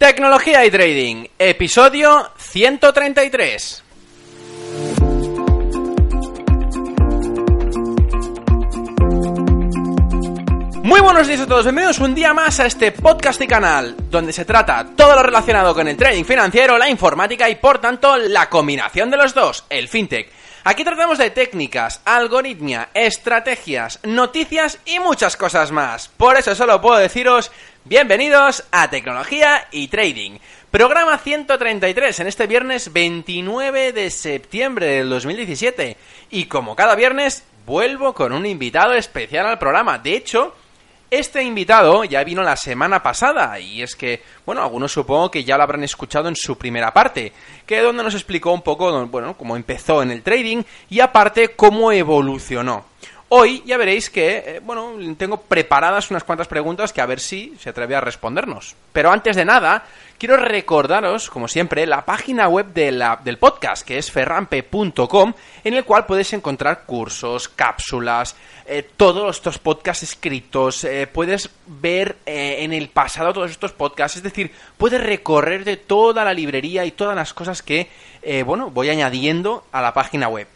Tecnología y Trading, episodio 133. Muy buenos días a todos, bienvenidos un día más a este podcast y canal, donde se trata todo lo relacionado con el trading financiero, la informática y por tanto la combinación de los dos, el fintech. Aquí tratamos de técnicas, algoritmia, estrategias, noticias y muchas cosas más. Por eso solo puedo deciros bienvenidos a Tecnología y Trading. Programa 133 en este viernes 29 de septiembre del 2017. Y como cada viernes, vuelvo con un invitado especial al programa. De hecho, este invitado ya vino la semana pasada y es que, bueno, algunos supongo que ya lo habrán escuchado en su primera parte, que donde nos explicó un poco, bueno, cómo empezó en el trading y aparte cómo evolucionó. Hoy ya veréis que, eh, bueno, tengo preparadas unas cuantas preguntas que a ver si se atreve a respondernos. Pero antes de nada, quiero recordaros, como siempre, la página web del podcast, que es ferrampe.com, en el cual puedes encontrar cursos, cápsulas, eh, todos estos podcasts escritos, eh, puedes ver en el pasado todos estos podcasts, es decir, puedes recorrer de toda la librería y todas las cosas que, bueno, voy añadiendo a la página web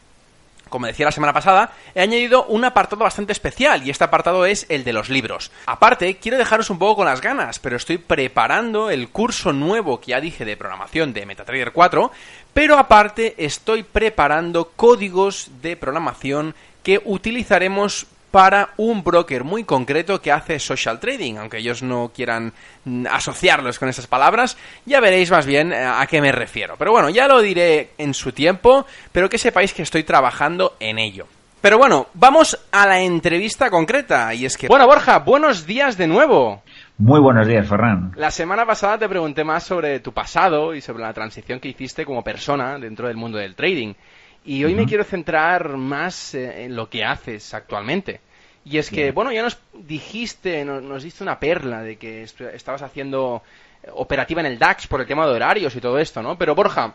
como decía la semana pasada, he añadido un apartado bastante especial y este apartado es el de los libros. Aparte, quiero dejaros un poco con las ganas, pero estoy preparando el curso nuevo que ya dije de programación de MetaTrader 4, pero aparte estoy preparando códigos de programación que utilizaremos para un broker muy concreto que hace social trading, aunque ellos no quieran mm, asociarlos con esas palabras, ya veréis más bien eh, a qué me refiero. Pero bueno, ya lo diré en su tiempo, pero que sepáis que estoy trabajando en ello. Pero bueno, vamos a la entrevista concreta, y es que... Bueno, Borja, buenos días de nuevo. Muy buenos días, Ferran. La semana pasada te pregunté más sobre tu pasado y sobre la transición que hiciste como persona dentro del mundo del trading. Y hoy me quiero centrar más eh, en lo que haces actualmente. Y es que, bueno, ya nos dijiste, nos, diste una perla de que estabas haciendo eh, operativa en el DAX por el tema de horarios y todo esto, ¿no? Pero Borja,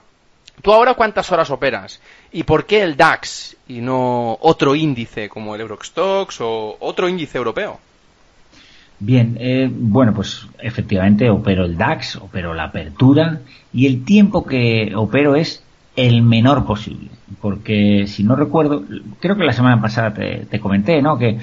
¿tú ahora cuántas horas operas? ¿Y por qué el DAX y no otro índice como el Eurostox o otro índice europeo? Bien, eh, bueno, pues efectivamente opero el DAX, opero la apertura y el tiempo que opero es el menor posible. Porque si no recuerdo, creo que la semana pasada te, comenté, ¿no? Que,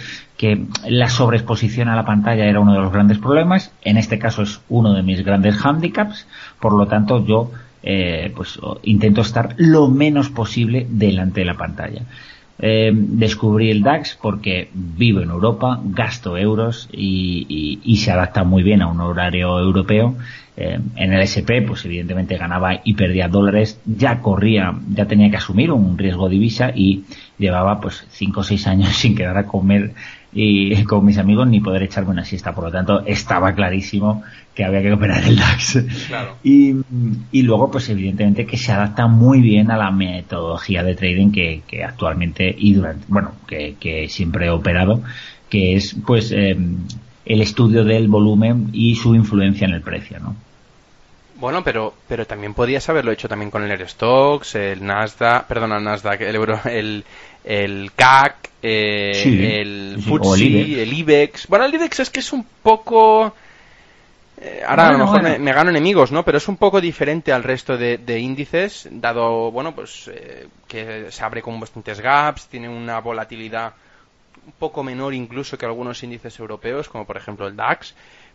la sobreexposición a la pantalla era uno de los grandes problemas. En este caso es uno de mis grandes handicaps. Por lo tanto, yo eh, pues intento estar lo menos posible delante de la pantalla. Eh, descubrí el DAX porque vivo en Europa, gasto euros y, se adapta muy bien a un horario europeo. Eh, en el SP, pues evidentemente ganaba y perdía dólares, ya corría, ya tenía que asumir un riesgo de divisa y llevaba pues cinco o seis años sin quedar a comer y con mis amigos ni poder echarme una siesta. Por lo tanto, estaba clarísimo que había que operar el DAX. Y, y, luego, pues evidentemente que se adapta muy bien a la metodología de trading que, que actualmente y durante, bueno, que, que siempre he operado, que es pues eh, el estudio del volumen y su influencia en el precio, ¿no? Bueno, pero, pero también podías haberlo hecho también con el Aerostox, el Nasdaq, perdón, el Nasdaq, el Euro, el, el CAC, eh, el FTSE, el IBEX. Bueno, el IBEX es que es un poco... Eh, ahora a lo mejor me, gano enemigos, ¿no? Pero es un poco diferente al resto de, índices, dado, bueno, pues eh, que se abre con bastantes gaps, tiene una volatilidad un poco menor incluso que algunos índices europeos, como por ejemplo el DAX.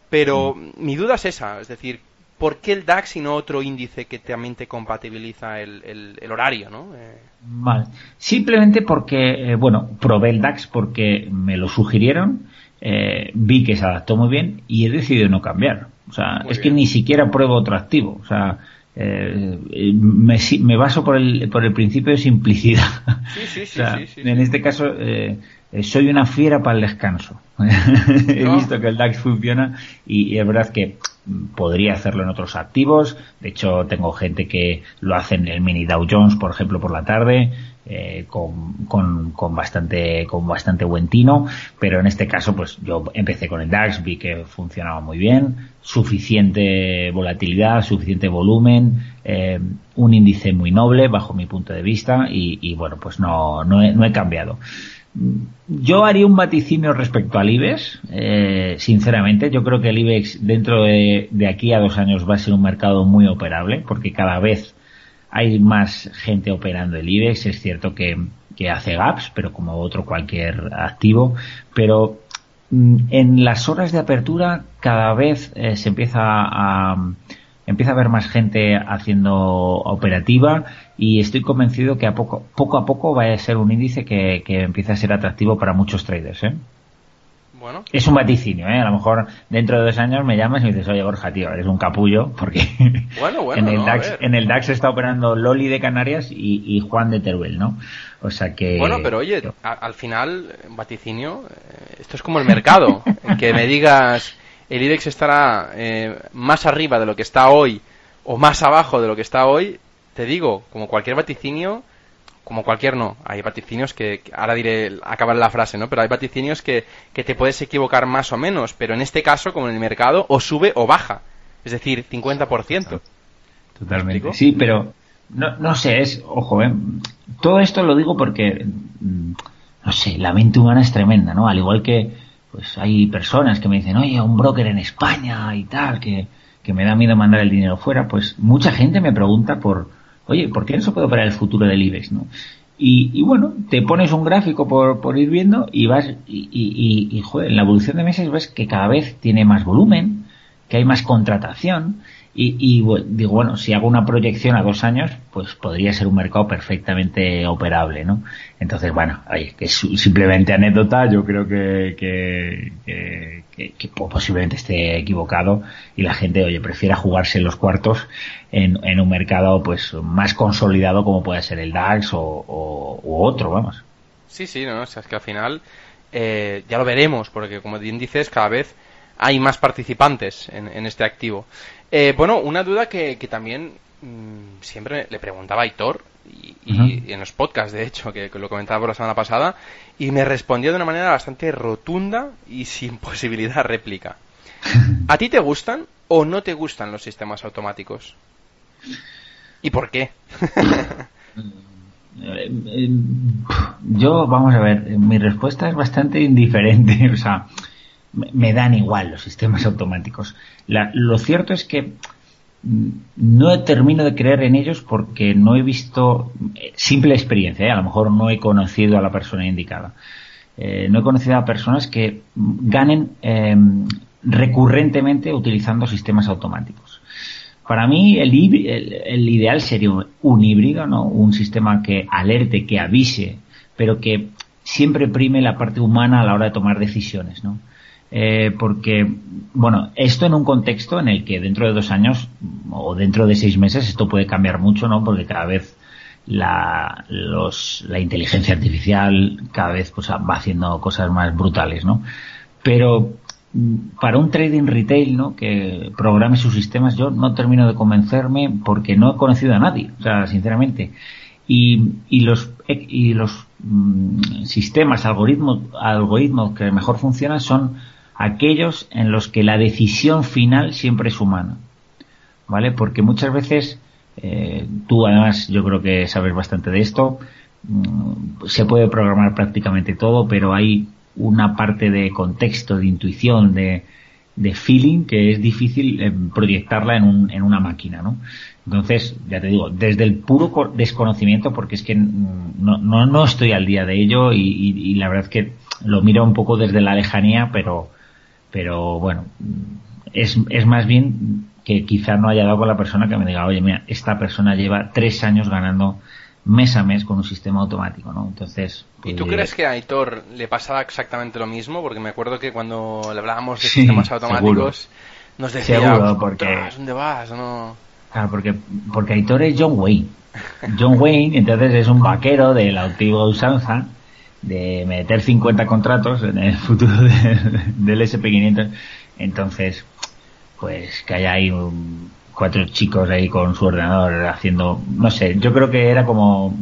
Pero mm. mi duda es esa, es decir, ¿por qué el DAX y no otro índice que también te compatibiliza el, horario, ¿no? Eh, vale. Simplemente porque, eh, bueno, probé el DAX porque me lo sugirieron, eh, vi que se adaptó muy bien y he decidido no cambiar. O sea, es que ni siquiera pruebo otro activo. O sea, me, me, baso por el, por el principio de simplicidad. Sí, sí, sí, en este caso, soy una fiera para el descanso. He visto que el DAX funciona y, es verdad que podría hacerlo en otros activos. De hecho, tengo gente que lo hace en el mini Dow Jones, por ejemplo, por la tarde. Eh, con, con, con, bastante con bastante buen tino pero en este caso pues yo empecé con el DAX vi que funcionaba muy bien suficiente volatilidad suficiente volumen eh, un índice muy noble bajo mi punto de vista y, y bueno pues no no he, no he cambiado yo haría un vaticinio respecto al IBEX, eh, sinceramente. Yo creo que el IBEX dentro de, aquí a dos años va a ser un mercado muy operable, porque cada vez hay más gente operando el IBEX. Es cierto que, que hace gaps, pero como otro cualquier activo. Pero mm, en las horas de apertura cada vez eh, se empieza a empieza a haber más gente haciendo operativa y estoy convencido que a poco, poco a poco va a ser un índice que, que empieza a ser atractivo para muchos traders. ¿eh? Bueno. Es un vaticinio, ¿eh? A lo mejor dentro de dos años me llamas y me dices, oye Borja, tío, eres un capullo, porque bueno, bueno, en, el no, DAX, en el DAX está operando Loli de Canarias y, y, Juan de Teruel, ¿no? O sea que... Bueno, pero oye, a, al final, vaticinio, eh, esto es como el mercado, que me digas el IBEX estará eh, más arriba de lo que está hoy o más abajo de lo que está hoy, te digo, como cualquier vaticinio, como cualquier no, hay vaticinios que, ahora diré, acabar la frase, ¿no? Pero hay vaticinios que, que te puedes equivocar más o menos, pero en este caso, como en el mercado, o sube o baja, es decir, 50%. Totalmente. Sí, pero no, no sé, es, ojo, ¿eh? todo esto lo digo porque, mm, no sé, la mente humana es tremenda, ¿no? Al igual que pues hay personas que me dicen, oye, un broker en España y tal, que, que me da miedo mandar el dinero fuera, pues mucha gente me pregunta por, oye, ¿por qué no se puede operar el futuro del IBEX, no? Y, y bueno, te pones un gráfico por, por ir viendo y vas, y, y, y, joder, en la evolución de meses ves que cada vez tiene más volumen, que hay más contratación, y, y digo, bueno, si hago una proyección a dos años, pues podría ser un mercado perfectamente operable, ¿no? Entonces, bueno, oye, que es simplemente anécdota, yo creo que, que, que, que, que posiblemente esté equivocado y la gente, oye, prefiera jugarse en los cuartos en, en un mercado pues más consolidado como puede ser el DAX o, o u otro, vamos. Sí, sí, no, o sea, es que al final eh, ya lo veremos, porque como bien dices, cada vez hay más participantes en, en este activo. Eh, bueno, una duda que, que también mmm, siempre le preguntaba a Aitor, y, y, uh -huh. y, en los podcasts, de hecho, que, que, lo comentaba por la semana pasada, y me respondió de una manera bastante rotunda y sin posibilidad de réplica. ¿A ti te gustan o no te gustan los sistemas automáticos? ¿Y por qué? Yo, vamos a ver, mi respuesta es bastante indiferente, o sea, me dan igual los sistemas automáticos. La, lo cierto es que no termino de creer en ellos porque no he visto simple experiencia, ¿eh? a lo mejor no he conocido a la persona indicada. Eh, no he conocido a personas que ganen eh, recurrentemente utilizando sistemas automáticos. Para mí el, el, el, ideal sería un híbrido, ¿no? un sistema que alerte, que avise, pero que siempre prime la parte humana a la hora de tomar decisiones. ¿no? Eh, porque, bueno, esto en un contexto en el que dentro de dos años o dentro de seis meses esto puede cambiar mucho, ¿no? Porque cada vez la, los, la inteligencia artificial cada vez pues, va haciendo cosas más brutales, ¿no? Pero para un trading retail, ¿no? Que programe sus sistemas, yo no termino de convencerme porque no he conocido a nadie, o sea, sinceramente. Y, y los, y los mmm, sistemas, algoritmos, algoritmos que mejor funcionan son aquellos en los que la decisión final siempre es humana. ¿Vale? Porque muchas veces, eh, tú además yo creo que sabes bastante de esto, mm, se puede programar prácticamente todo, pero hay una parte de contexto, de intuición, de, de feeling que es difícil eh, proyectarla en, un, en una máquina, ¿no? Entonces, ya te digo, desde el puro desconocimiento, porque es que no, no, no estoy al día de ello y, y, y, la verdad es que lo miro un poco desde la lejanía, pero, pero bueno, es, es más bien que quizá no haya dado con la persona que me diga, oye, mira, esta persona lleva tres años ganando mes a mes con un sistema automático, ¿no? Entonces... Pues, ¿Y tú crees que a Aitor le pasaba exactamente lo mismo? Porque me acuerdo que cuando le hablábamos de sí, sistemas automáticos seguro. nos decía, seguro, porque... ¿dónde vas? No... Claro, porque, porque Aitor es John Wayne. John Wayne, entonces es un vaquero de la antigua usanza de meter 50 contratos en el futuro de, del SP500. Entonces, pues que haya ahí cuatro chicos ahí con su ordenador haciendo, no sé, yo creo que era como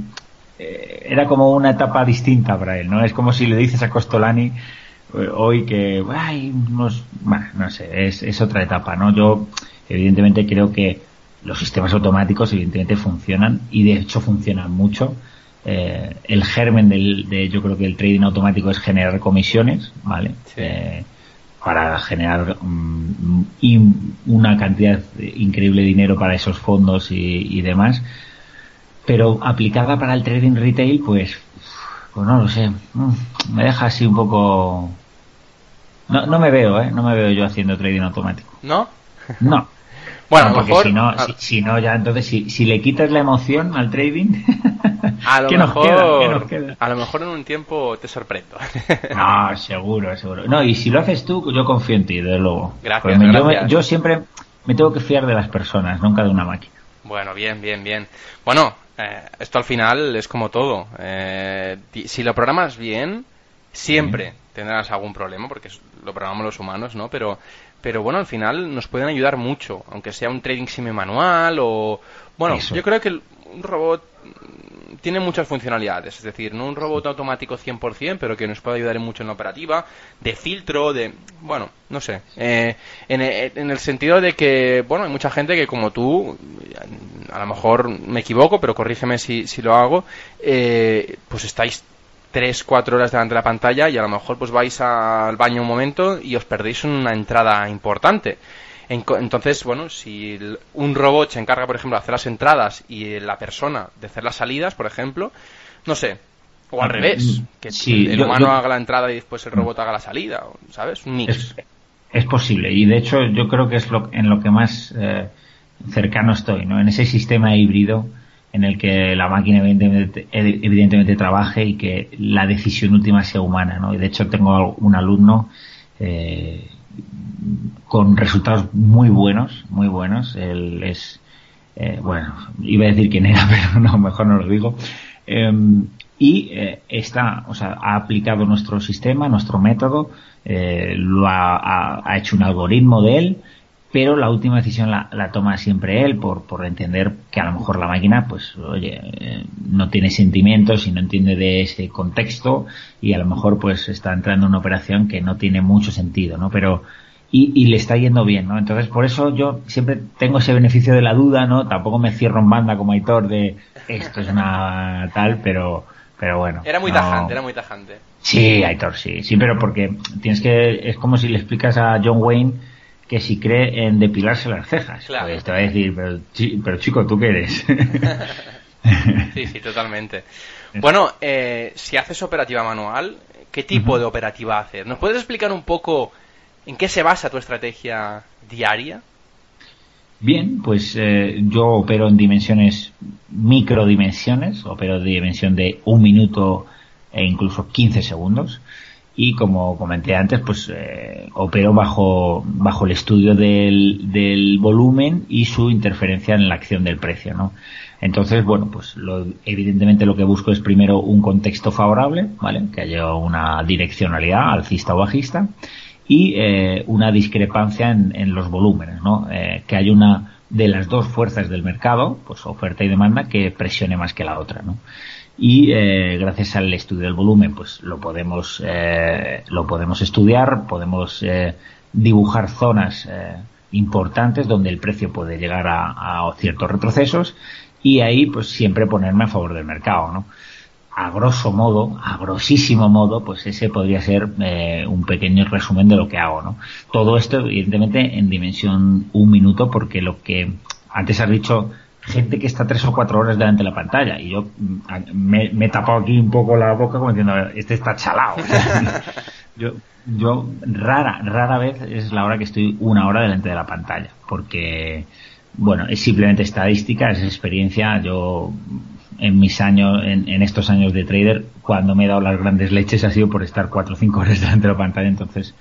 eh, era como una etapa distinta para él, ¿no? Es como si le dices a Costolani eh, hoy que, ay, no sé, es, es otra etapa, ¿no? Yo, evidentemente, creo que los sistemas automáticos, evidentemente, funcionan y de hecho funcionan mucho. Eh, el germen del, de, yo creo que el trading automático es generar comisiones, ¿vale? para generar mm, una cantidad increíble de dinero para esos fondos y, y demás pero aplicada para el trading retail, pues, pues no lo sé, mm, me deja así un poco... No, no me veo, ¿eh? No me veo yo haciendo trading automático. ¿No? No. Bueno, porque si no, si, no, ya entonces, si, si le quitas la emoción al trading, a lo mejor, a lo mejor en un tiempo te sorprendo. no, seguro, seguro. No, y si lo haces tú, yo confío en ti, desde luego. Gracias, Yo, yo, siempre me tengo que fiar de las personas, nunca de una máquina. Bueno, bien, bien, bien. Bueno, eh, esto al final es como todo. Eh, si lo programas bien, siempre tendrás algún problema, porque lo programamos los humanos, ¿no? Pero, pero bueno, al final nos pueden ayudar mucho, aunque sea un trading semi manual o... Bueno, yo creo que un robot tiene muchas funcionalidades, es decir, no un robot automático 100%, pero que nos puede ayudar mucho en la operativa, de filtro, de, bueno, no sé, eh, en, el sentido de que, bueno, hay mucha gente que como tú, a lo mejor me equivoco, pero corrígeme si, si lo hago, eh, pues estáis 3, 4 horas delante de la pantalla y a lo mejor pues vais al baño un momento y os perdéis una entrada importante. Entonces, bueno, si un robot se encarga, por ejemplo, de hacer las entradas y la persona de hacer las salidas, por ejemplo, no sé, o al revés, que el humano haga la entrada y después el robot haga la salida, ¿sabes? Un mix. Es, posible y de hecho yo creo que es lo, en lo que más eh, cercano estoy, ¿no? En ese sistema híbrido en el que la máquina evidentemente, evidentemente trabaje y que la decisión última sea humana, ¿no? Y de hecho tengo un alumno eh, con resultados muy buenos, muy buenos. Él es, eh, bueno, iba a decir quién era, pero no, mejor no lo digo. Em, y eh, está, o sea, ha aplicado nuestro sistema, nuestro método, eh, lo ha, ha, hecho un algoritmo de él, pero la última decisión la, la, toma siempre él por, por entender que a lo mejor la máquina, pues, oye, eh, no tiene sentimientos y no entiende de ese contexto y a lo mejor pues está entrando en una operación que no tiene mucho sentido, ¿no? Pero y, le está yendo bien, ¿no? Entonces, por eso yo siempre tengo ese beneficio de la duda, ¿no? Tampoco me cierro en banda como Aitor de esto es una tal, pero, pero bueno. Era muy tajante, era muy tajante. Sí, Aitor, sí, sí, pero porque tienes que, es como si le explicas a John Wayne que si cree en depilarse las cejas. Claro. Pues te va a decir, pero, pero chico, ¿tú qué eres? sí, sí, totalmente. Bueno, eh, si haces operativa manual, ¿qué tipo de operativa haces? ¿Nos puedes explicar un poco ¿En qué se basa tu estrategia diaria? Bien, pues eh, yo opero en dimensiones, microdimensiones, opero de dimensión de un minuto e incluso 15 segundos. Y como comenté antes, pues eh, opero bajo, bajo el estudio del, del, volumen y su interferencia en la acción del precio, ¿no? Entonces, bueno, pues lo, evidentemente lo que busco es primero un contexto favorable, ¿vale? Que haya una direccionalidad alcista o bajista y eh, una discrepancia en, los volúmenes, ¿no? Eh, que hay una de las dos fuerzas del mercado, pues oferta y demanda, que presione más que la otra, ¿no? Y eh, gracias al estudio del volumen, pues lo podemos lo podemos estudiar, podemos dibujar zonas importantes donde el precio puede llegar a, a ciertos retrocesos y ahí pues siempre ponerme a favor del mercado, ¿no? a grosso modo, a grosísimo modo, pues ese podría ser eh, un pequeño resumen de lo que hago, ¿no? Todo esto, evidentemente, en dimensión un minuto, porque lo que antes has dicho, gente que está tres o cuatro horas delante de la pantalla, y yo mm, me, he tapado aquí un poco la boca como diciendo, este está chalado. yo, yo rara, rara vez es la hora que estoy una hora delante de la pantalla, porque, bueno, es simplemente estadística, es experiencia, yo en mis años, en, estos años de trader, cuando me he dado las grandes leches ha sido por estar cuatro o cinco horas delante de la pantalla, entonces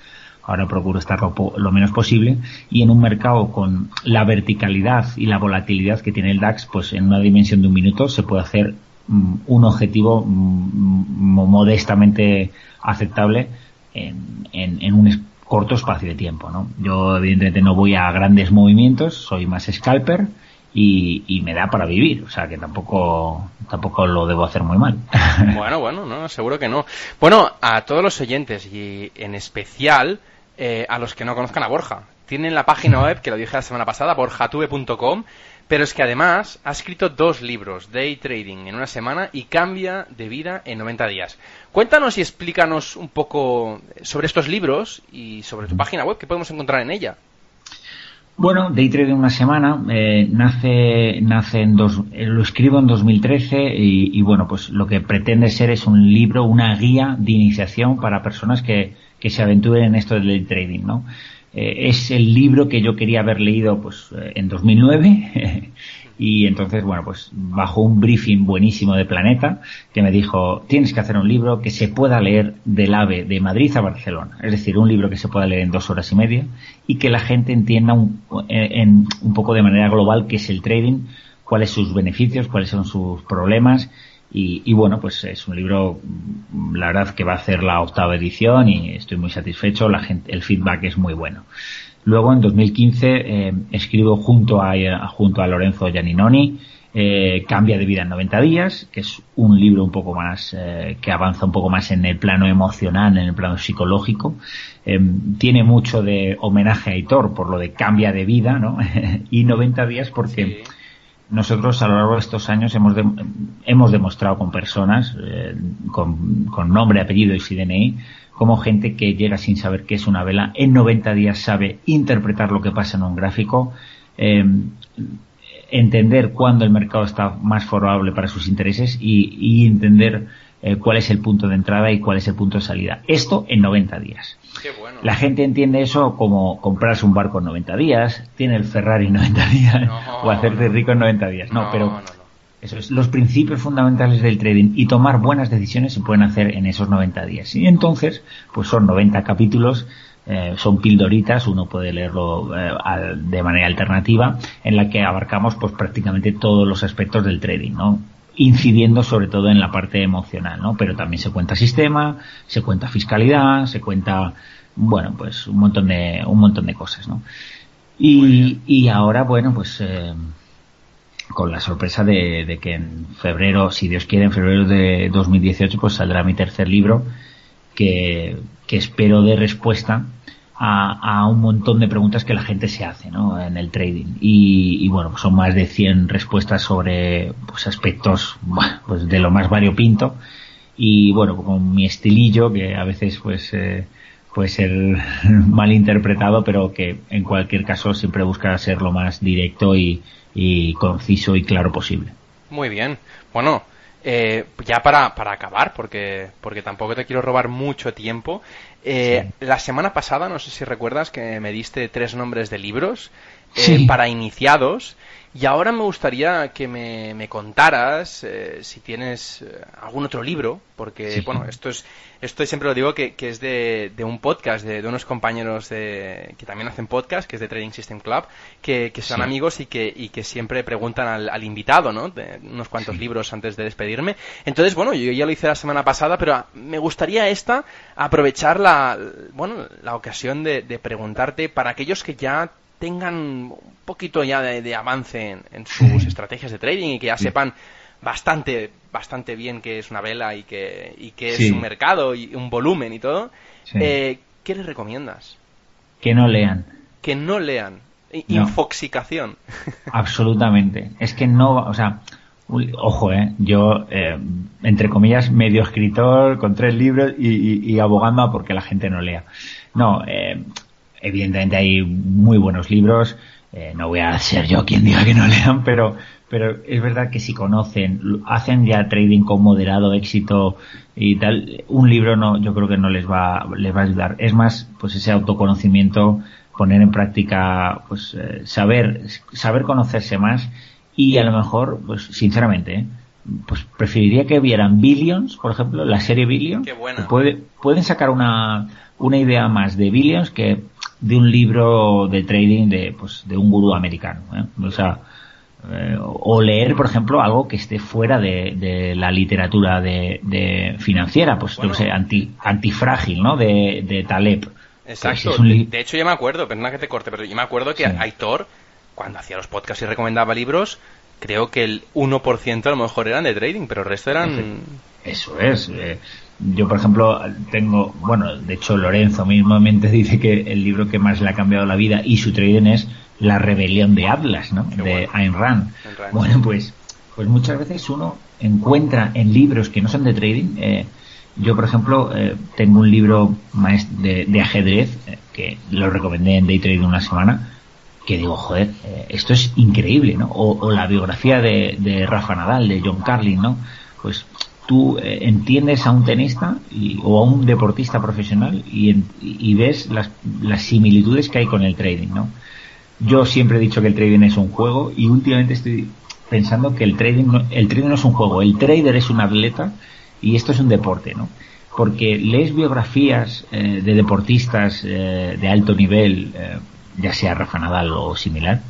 ahora procuro estar lo, menos posible y en un mercado con la verticalidad y la volatilidad que tiene el DAX, pues en una dimensión de un minuto se puede hacer mm, un objetivo mm, modestamente aceptable en, un corto espacio de tiempo, ¿no? Yo evidentemente no voy a grandes movimientos, soy más scalper y, me da para vivir, o sea que tampoco tampoco lo debo hacer muy mal. Bueno, bueno, no, seguro que no. Bueno, a todos los oyentes y en especial eh, a los que no conozcan a Borja, tienen la página web que lo dije la semana pasada, borjatube.com, pero es que además ha escrito dos libros, Day Trading en una semana y Cambia de vida en 90 días. Cuéntanos y explícanos un poco sobre estos libros y sobre tu página web, que podemos encontrar en ella. Bueno, Day Trading una semana eh, nace, nace en dos, eh, lo escribo en 2013 y, y, bueno, pues lo que pretende ser es un libro, una guía de iniciación para personas que, que se aventuren en esto del trading, ¿no? Eh, es el libro que yo quería haber leído pues eh, en 2009 y entonces bueno pues bajo un briefing buenísimo de Planeta que me dijo tienes que hacer un libro que se pueda leer del AVE de Madrid a Barcelona es decir un libro que se pueda leer en dos horas y media y que la gente entienda un, eh, en, un poco de manera global qué es el trading cuáles son sus beneficios cuáles son sus problemas y, bueno, pues es un libro, la verdad que va a hacer la octava edición y estoy muy satisfecho, la gente, el feedback es muy bueno. Luego en 2015 eh, escribo junto a, junto a Lorenzo Gianninoni eh, Cambia de vida en 90 días, que es un libro un poco más, eh, que avanza un poco más en el plano emocional, en el plano psicológico. tiene mucho de homenaje a Hitor por lo de cambia de vida, ¿no? y 90 días porque nosotros a lo largo de estos años hemos, hemos demostrado con personas, eh, con, nombre, apellido y DNI, como gente que llega sin saber qué es una vela, en 90 días sabe interpretar lo que pasa en un gráfico, eh, entender cuándo el mercado está más favorable para sus intereses y, y entender eh, cuál es el punto de entrada y cuál es el punto de salida. Esto en 90 días. La gente entiende eso como comprarse un barco en 90 días, tiene el Ferrari en 90 días o hacerte rico en 90 días. No, pero eso es, los principios fundamentales del trading y tomar buenas decisiones se pueden hacer en esos 90 días. Y entonces, pues son 90 capítulos eh, son pildoritas, uno puede leerlo eh, de manera alternativa, en la que abarcamos pues prácticamente todos los aspectos del trading, ¿no? Incidiendo sobre todo en la parte emocional, ¿no? Pero también se cuenta sistema, se cuenta fiscalidad, se cuenta, bueno, pues un montón de, un montón de cosas, ¿no? Y, y ahora, bueno, pues, eh, con la sorpresa de, de, que en febrero, si Dios quiere, en febrero de 2018, pues saldrá mi tercer libro, que, que espero de respuesta a, un montón de preguntas que la gente se hace ¿no? en el trading. Y, bueno, pues son más de 100 respuestas sobre pues, aspectos pues de lo más variopinto. Y bueno, con mi estilillo, que a veces pues eh, puede ser mal pero que en cualquier caso siempre busca ser lo más directo y, y conciso y claro posible. Muy bien. Bueno, eh, ya para, para acabar, porque, porque tampoco te quiero robar mucho tiempo, eh, La semana pasada, no sé si recuerdas que me diste tres nombres de libros eh, para iniciados y ahora me gustaría que me, contaras eh, si tienes eh, algún otro libro, porque bueno, esto es, esto siempre lo digo que, es de, un podcast de, unos compañeros de, que también hacen podcast, que es de Trading System Club, que, son amigos y que, y que siempre preguntan al, invitado, ¿no? De unos cuantos libros antes de despedirme. Entonces, bueno, yo ya lo hice la semana pasada, pero me gustaría esta aprovechar la, bueno, la ocasión de, de preguntarte para aquellos que ya tengan un poquito ya de, avance en, sus estrategias de trading y que ya sepan bastante bastante bien qué es una vela y que, y qué es un mercado y un volumen y todo, eh, ¿qué les recomiendas? Que no lean. Que no lean. Infoxicación. Absolutamente. Es que no, o sea, ojo, eh, yo, eh, entre comillas, medio escritor con tres libros y, y, abogando a porque la gente no lea. No, eh, evidentemente hay muy buenos libros, eh, no voy a ser yo quien diga que no lean, pero, pero es verdad que si conocen, hacen ya trading con moderado éxito y tal, un libro no, yo creo que no les va, les va a ayudar. Es más, pues ese autoconocimiento, poner en práctica, pues eh, saber, saber conocerse más y a lo mejor, pues sinceramente, ¿eh? pues preferiría que vieran Billions, por ejemplo, la serie Billions. Qué buena. Puede, pueden sacar una, una idea más de Billions que de un libro de trading de, pues, de un gurú americano. ¿eh? O sea, eh, o leer, por ejemplo, algo que esté fuera de, de la literatura de, de financiera, pues, no sé, anti, antifrágil, ¿no? De, de Taleb. Exacto. de, hecho, yo me acuerdo, perdona que te corte, pero yo me acuerdo que Aitor, cuando hacía los podcasts y recomendaba libros, creo que el 1% a lo mejor eran de trading, pero el resto eran... Eso es. Eh, yo, por ejemplo, tengo, bueno, de hecho Lorenzo mismamente dice que el libro que más le ha cambiado la vida y su trading es La rebelión de Atlas, ¿no? de Ayn Rand. Bueno, pues, pues muchas veces uno encuentra en libros que no son de trading, eh, yo, por ejemplo, eh, tengo un libro de, de ajedrez que lo recomendé en Day Trading una semana, que digo, joder, eh, esto es increíble, ¿no? O, la biografía de, Rafa Nadal, de John Carlin, ¿no? Pues tú eh, entiendes a un tenista o a un deportista profesional y, ves las, similitudes que hay con el trading, ¿no? Yo siempre he dicho que el trading es un juego y últimamente estoy pensando que el trading no, el trading no es un juego, el trader es un atleta y esto es un deporte, ¿no? Porque lees biografías eh, de deportistas de alto nivel, ya sea Rafa Nadal o similar,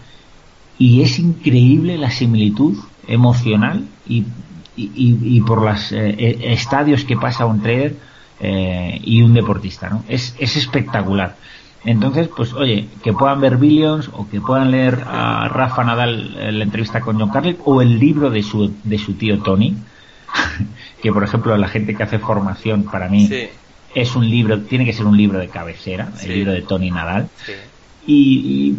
y es increíble la similitud emocional y, y, por los eh, eh, estadios que pasa un trader eh, y un deportista, ¿no? Es, es espectacular. Entonces, pues oye, que puedan ver Billions o que puedan leer a Rafa Nadal en la entrevista con John Carlin o el libro de su, de su tío Tony, que por ejemplo la gente que hace formación para mí es un libro, tiene que ser un libro de cabecera, el libro de Tony Nadal. Y,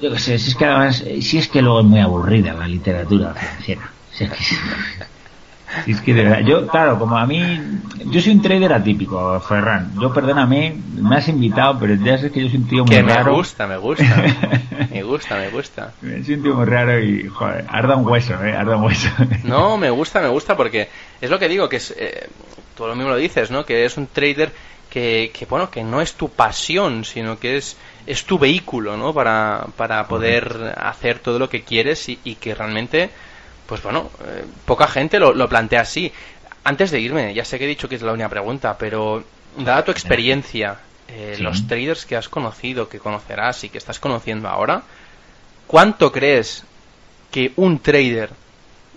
yo qué sé, si es que además, si es que luego es muy aburrida la literatura financiera. Si es que, es que de verdad, yo, claro, como a mí, yo soy un trader atípico, Ferran. Yo, perdóname, me has invitado, pero ya sabes que yo soy un tío muy raro. Me gusta, me gusta. me gusta, me gusta. Soy un tío muy raro y, joder, arda un hueso, eh, arda un hueso. no, me gusta, me gusta porque es lo que digo, que es, eh, tú lo mismo lo dices, ¿no? Que es un trader que, que, bueno, que no es tu pasión, sino que es es tu vehículo, ¿no? Para, para poder hacer todo lo que quieres y, que realmente, pues bueno, eh, poca gente lo, lo, plantea así. Antes de irme, ya sé que he dicho que es la única pregunta, pero dada tu experiencia, eh, los traders que has conocido, que conocerás y que estás conociendo ahora, ¿cuánto crees que un trader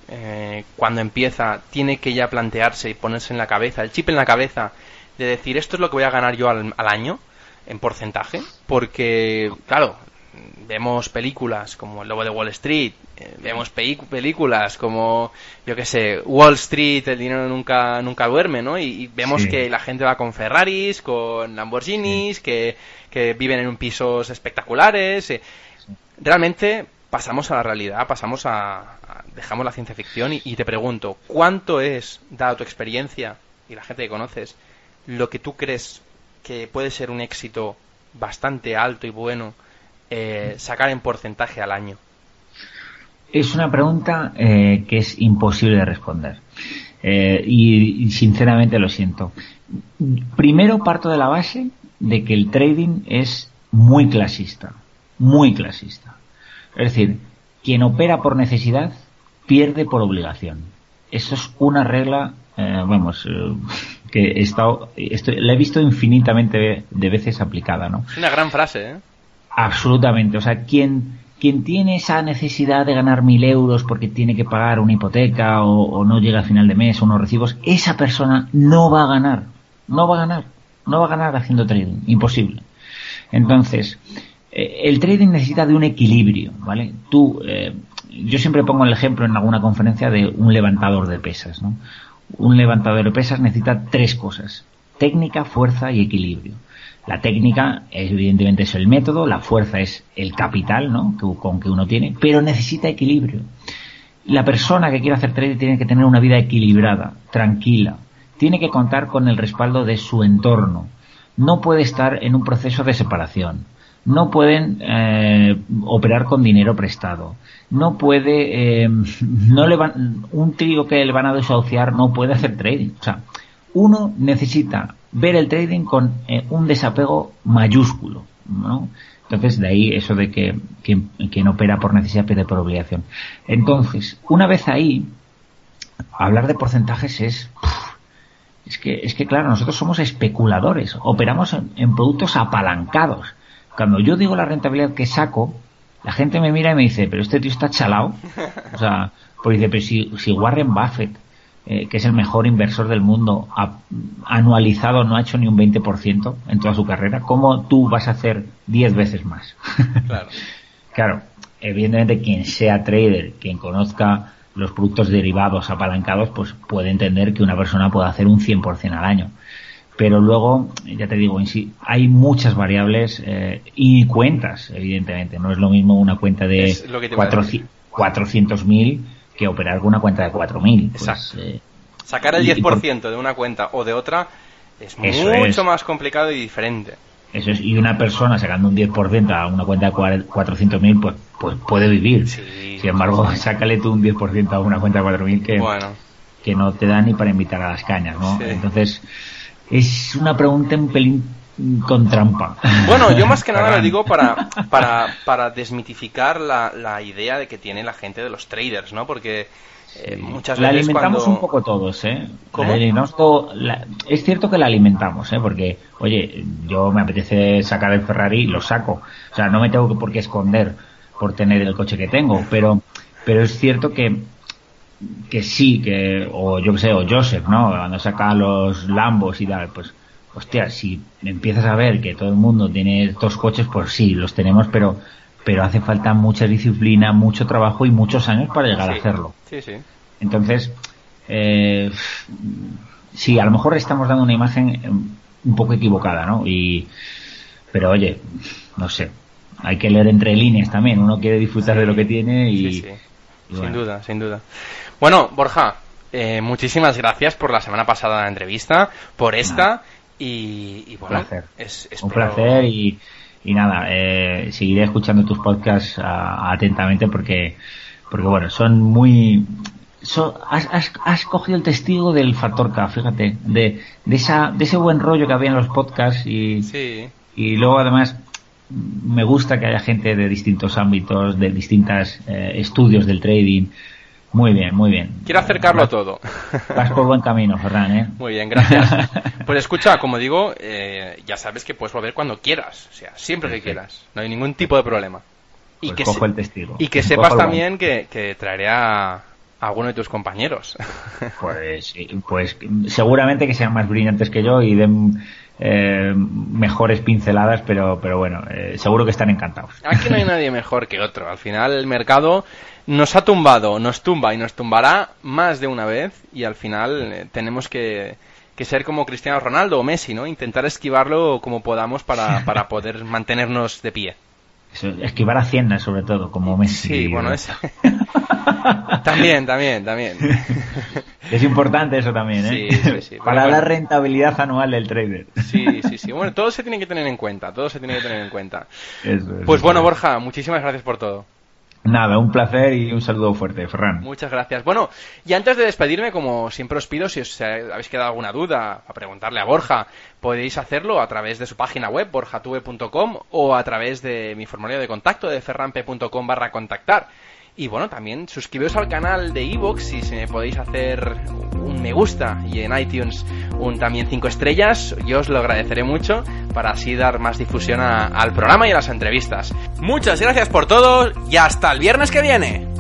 eh, cuando empieza tiene que ya plantearse y ponerse en la cabeza, el chip en la cabeza, de decir esto es lo que voy a ganar yo al año? en porcentaje, porque, claro, vemos películas como El Lobo de Wall Street, eh, vemos películas como, yo qué sé, Wall Street, el dinero nunca, nunca duerme, ¿no? Y, vemos que la gente va con Ferraris, con Lamborghinis, que, que, viven en pisos espectaculares. Eh. Realmente pasamos a la realidad, pasamos a, dejamos la ciencia ficción y, y te pregunto, ¿cuánto es, dada tu experiencia y la gente que conoces, lo que tú crees que puede ser un éxito bastante alto y bueno eh, sacar en porcentaje al año? Es una pregunta eh, que es imposible de responder. Eh, y, sinceramente lo siento. Primero parto de la base de que el trading es muy clasista. Muy clasista. Es decir, quien opera por necesidad pierde por obligación. Eso es una regla, vamos, que he estado, la he visto infinitamente de veces aplicada, ¿no? Es una gran frase, ¿eh? Absolutamente. O sea, quien, quien tiene esa necesidad de ganar mil euros porque tiene que pagar una hipoteca o, no llega a final de mes o unos recibos, esa persona no va a ganar. No va a ganar. No va a ganar haciendo trading. Imposible. Entonces, eh, el trading necesita de un equilibrio, ¿vale? Tú, eh, yo siempre pongo el ejemplo en alguna conferencia de un levantador de pesas, ¿no? un levantador de pesas necesita tres cosas. Técnica, fuerza y equilibrio. La técnica, evidentemente, es el método, la fuerza es el capital, ¿no? con que uno tiene, pero necesita equilibrio. La persona que quiere hacer trading tiene que tener una vida equilibrada, tranquila. Tiene que contar con el respaldo de su entorno. No puede estar en un proceso de separación. No pueden eh, operar con dinero prestado no puede, eh, no le van, un trigo que le van a desahuciar no puede hacer trading. O sea, uno necesita ver el trading con eh, un desapego mayúsculo, ¿no? Entonces, de ahí eso de que quien, opera por necesidad pierde por obligación. Entonces, una vez ahí, hablar de porcentajes es, es que, es que claro, nosotros somos especuladores, operamos en productos apalancados. Cuando yo digo la rentabilidad que saco, la gente me mira y me dice, pero este tío está chalado. O sea, pues dice, pero si, Warren Buffett eh, que es el mejor inversor del mundo, anualizado no ha hecho ni un 20% en toda su carrera, ¿cómo tú vas a hacer 10 veces más? Claro. claro, evidentemente quien sea trader, quien conozca los productos derivados apalancados, pues puede entender que una persona puede hacer un 100% al año. Pero luego, ya te digo, en sí, hay muchas variables eh, y cuentas, evidentemente. No es lo mismo una cuenta de 400.000 que operar con una cuenta de 4.000. Pues, eh, Sacar el 10% de una cuenta o de otra es mucho más complicado y diferente. Eso es, y una persona sacando un 10% a una cuenta de 400.000, pues, pues puede vivir. Sin embargo, sácale tú un 10% a una cuenta de 4.000 que, que no te da ni para invitar a las cañas, ¿no? Entonces, es una pregunta un pelín con trampa. Bueno, yo más que nada lo digo para, para, para desmitificar la, la idea de que tiene la gente de los traders, ¿no? Porque eh, muchas la alimentamos un poco todos, ¿eh? es cierto que la alimentamos, ¿eh? Porque, oye, yo me apetece sacar el Ferrari, lo saco. O sea, no me tengo por qué esconder por tener el coche que tengo, pero, pero es cierto que que sí, que, o yo que sé, o Joseph, ¿no? Cuando saca los Lambos y tal, pues, hostia, si empiezas a ver que todo el mundo tiene estos coches, pues sí, los tenemos, pero pero hace falta mucha disciplina, mucho trabajo y muchos años para llegar a hacerlo. Sí, sí. Entonces, eh, sí, a lo mejor estamos dando una imagen eh, un poco equivocada, ¿no? Y, pero oye, no sé, hay que leer entre líneas también. Uno quiere disfrutar de lo que tiene y, sin duda, sin duda. Bueno, Borja, eh, muchísimas gracias por la semana pasada la entrevista, por esta y, bueno, placer. Es, un placer y y nada, eh, seguiré escuchando tus podcasts ah, atentamente porque, porque bueno, son muy... has, has, cogido el testigo del factor K, fíjate, de, de, esa, de ese buen rollo que había en los podcasts y, y luego además me gusta que haya gente de distintos ámbitos, de distintos eh, estudios del trading, muy bien, muy bien. Quiero acercarlo todo. Vas por buen camino, Ferran, ¿eh? Muy bien, gracias. Pues escucha, como digo, eh, ya sabes que puedes volver cuando quieras, o sea, siempre que quieras. No hay ningún tipo de problema. Y pues que cojo el testigo. Y que sepas también que, traeré a, alguno de tus compañeros. Pues, pues seguramente que sean más brillantes que yo y den eh, mejores pinceladas, pero, pero bueno, eh, seguro que están encantados. Aquí no hay nadie mejor que otro. Al final el mercado nos ha tumbado, nos tumba y nos tumbará más de una vez y al final eh, tenemos que, ser como Cristiano Ronaldo o Messi, ¿no? Intentar esquivarlo como podamos para, para poder mantenernos de pie. esquivar a Hacienda, sobre todo, como Messi. Sí, bueno, es... también, también, también. Es importante eso también, ¿eh? Sí, sí, sí. Para la rentabilidad anual del trader. Sí, sí, sí. Bueno, todo se tiene que tener en cuenta, todo se tiene que tener en cuenta. pues bueno, Borja, muchísimas gracias por todo. Nada, un placer y un saludo fuerte, Ferran. Muchas gracias. Bueno, y antes de despedirme, como siempre os pido, si os habéis quedado alguna duda a preguntarle a Borja, podéis hacerlo a través de su página web, borjatube.com, o a través de mi formulario de contacto de ferrampe.com barra contactar. Y bueno, también suscribiros al canal de Evox si se me podéis hacer un me gusta y en iTunes un también 5 estrellas, yo os lo agradeceré mucho para así dar más difusión al programa y a las entrevistas. Muchas gracias por todo y hasta el viernes que viene.